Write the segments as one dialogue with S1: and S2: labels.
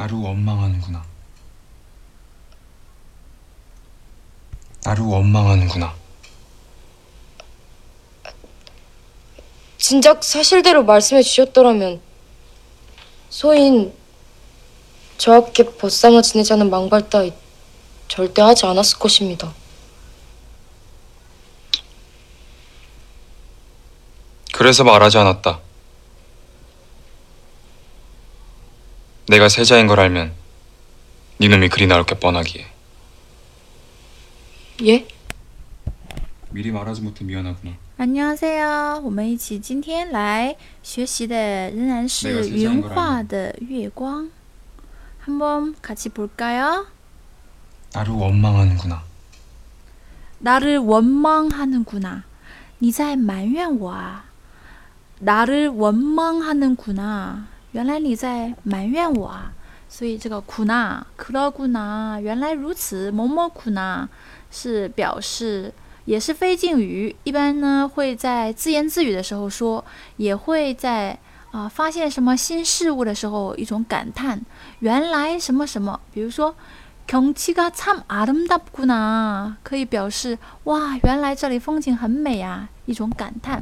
S1: 나를 원망하는구나. 나를 원망하는구나.
S2: 진작 사실대로 말씀해 주셨더라면 소인 저렇게 벗삼아 지내자는 망발 따위 절대 하지 않았을 것입니다.
S1: 그래서 말하지 않았다. 내가 세자인 걸 알면 네놈이 그리 나올 게 뻔하기에.
S2: 예?
S1: 미리 말하지 못해 미안하구나.
S3: 안녕하세요，我们一起今天来学习的仍然是云画的月光。한번같이볼까요
S1: 나를 원망하는구나.
S3: 나를 원망하는구나. 你在埋怨我啊？ 나를 원망하는구나. 原来你在埋怨我啊？所以这个苦呐，可乐苦呐，原来如此，某某苦呐，是表示也是非敬语，一般呢会在自言自语的时候说，也会在啊发现什么新事物的时候一种感叹，原来什么什么，比如说。경치가참아름답구나可以表示哇，原来这里风景很美啊，一种感叹。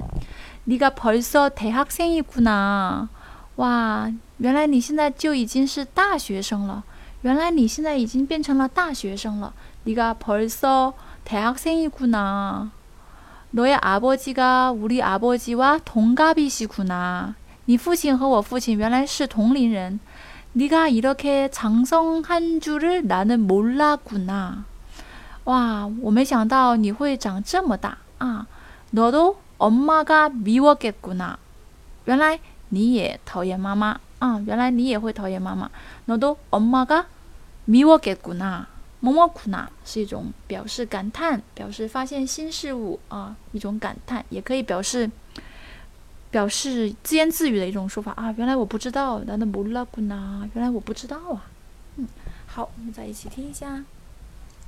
S3: 네가벌써대학생이구나 哇，原来你现在就已经是大学生了。原来你现在已经变成了大学生了。네가벌써대학생이구나너의아버지가우리아버지와동갑이시구나你父亲和我父亲原来是同龄人。 네가 이렇게 장성한 줄을 나는 몰랐구나. 와, 我没想到你会长这么大啊. 너도 엄마가 미웠겠구나. 原来 你也讨厌妈妈啊，原来你也会讨厌妈妈。 너도 엄마가 미웠겠구나. 么么苦呢是一种表示感叹，表示发现新事物啊，一种感叹，也可以表示表示自言自语的一种说法啊！原来我不知道，难道不拉古呢？原来我不知道啊！嗯，好，我们再一起听一下。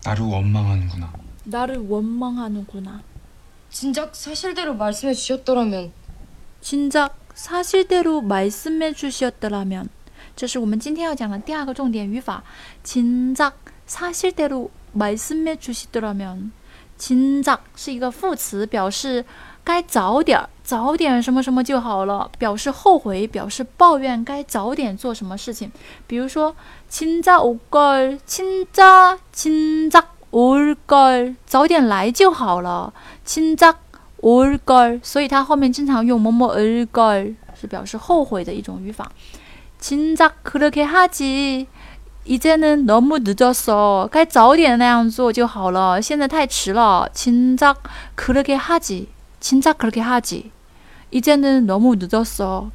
S3: 나를원망하는구나나를원망하는구나진작사실대로말씀해주셨더라면진작 사실대로말씀해주셨더라면这是我们今天要讲的第二个重点语法。진작사실대로말씀해주시더라면 진작是一个副词，表示。该早点，早点什么什么就好了，表示后悔，表示抱怨，该早点做什么事情。比如说，진짜올 걸， 진짜진짜올 걸， 早点来就好了。진짜 올 걸， 所以它后面经常用某某올 걸， 是表示后悔的一种语法。진짜그렇게하 지， 이제는너무늦었 어， 该早点那样做就好了，现在太迟了。진짜그렇게하 지。 진짜그렇게하지이제는너무늦었어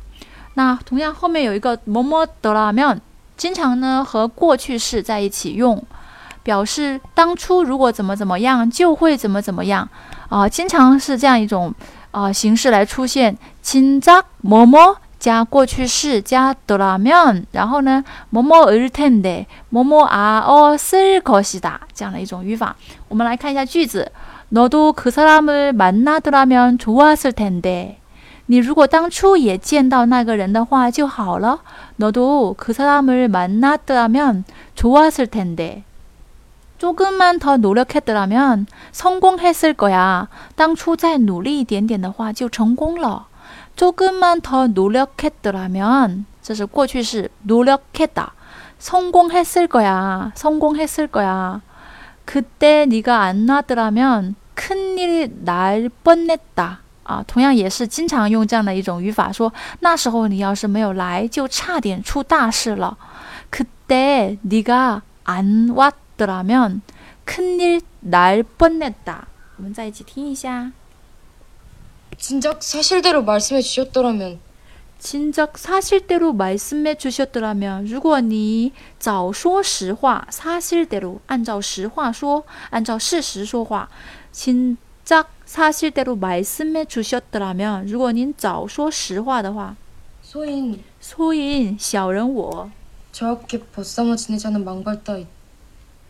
S3: 那同样后面有一个뭐뭐더라면经常呢和过去式在一起用，表示当初如果怎么怎么样就会怎么怎么样 啊，经常是这样一种啊形式来出现。진짜뭐뭐加过去式加더라면然后呢뭐뭐을텐데뭐뭐아었을것이다这样的一种语法。我们来看一下句子。 너도 그 사람을 만나더라면 좋았을 텐데. 你如果当初也见到那个人的话就好了. 너도 그 사람을 만났더라면 좋았을 텐데. 조금만 더 노력했더라면 성공했을 거야. 当初再努力一点点的话就成功了. 조금만 더 노력했더라면 这是过去式 노력했다. 성공했을 거야. 성공했을 거야. 그때 네가 안 나더라면 큰일이 날 뻔했다. 啊，同样也是经常用这样的一种语法，说那时候你要是没有来，就差点出大事了。 그때 네가 안 왔 더라면 큰일 날 뻔했다. 我们再一起听一下.
S2: 진작 사실대로 말씀해 주셨더라면
S3: 진작사실대로말씀해주셨더라면如果你早说实话，사실대로按照实话说，按照事实说话。진작사실대로말씀해주셨더라면如果您早说实话的话。소인소인小人我
S2: 저렇게벗삼아지내자는망발따위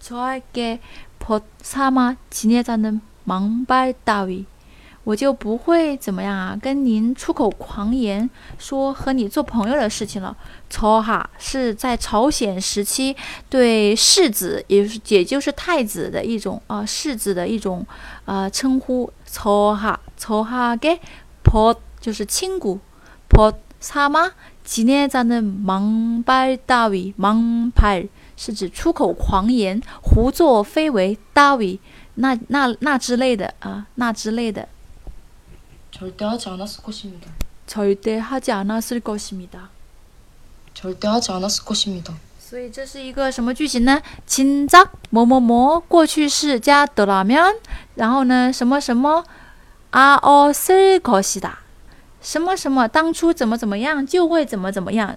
S3: 저렇게벗삼아지내자는망발따위 我就不会怎么样啊，跟您出口狂言，说和你做朋友的事情了。朝哈是在朝鲜时期对世子，也就是也就是太子的一种啊、世子的一种啊、称呼。朝哈朝哈给婆就是亲骨婆사마지내자는망발따위 망발 是指出口狂言、胡作非为，따위那那那之类的啊，那之类的。
S2: 절대 하지 않았을 것입니다.
S3: 절대 하지 않았을 것입니다.
S2: 절대 하지 않았을 것입니다.
S3: 所以这是一个什么句型呢？진작某某某过去式加더라면，然后呢什么什么아었을것이다，什么什么当初怎么怎么样就会怎么怎么样。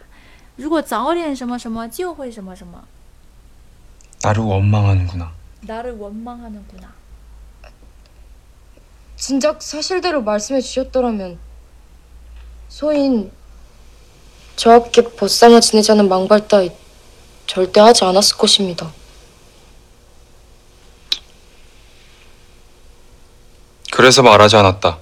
S3: 如果早点什么什么，就会什么什么。
S1: 나를 원망하는구나.
S3: 나를 원망하는구나.
S2: 진작 사실대로 말씀해 주셨더라면 소인 저렇게 보쌈을 지내자는 망발 따위 절대 하지 않았을 것입니다.
S1: 그래서 말하지 않았다.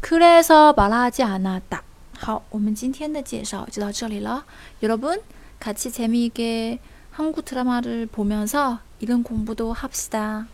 S3: 그래서 말하지 않았다. 好，我们今天的介绍就到这里了。 여러분, 같이 재미있게 한국 드라마를 보면서 이런 공부도 합시다.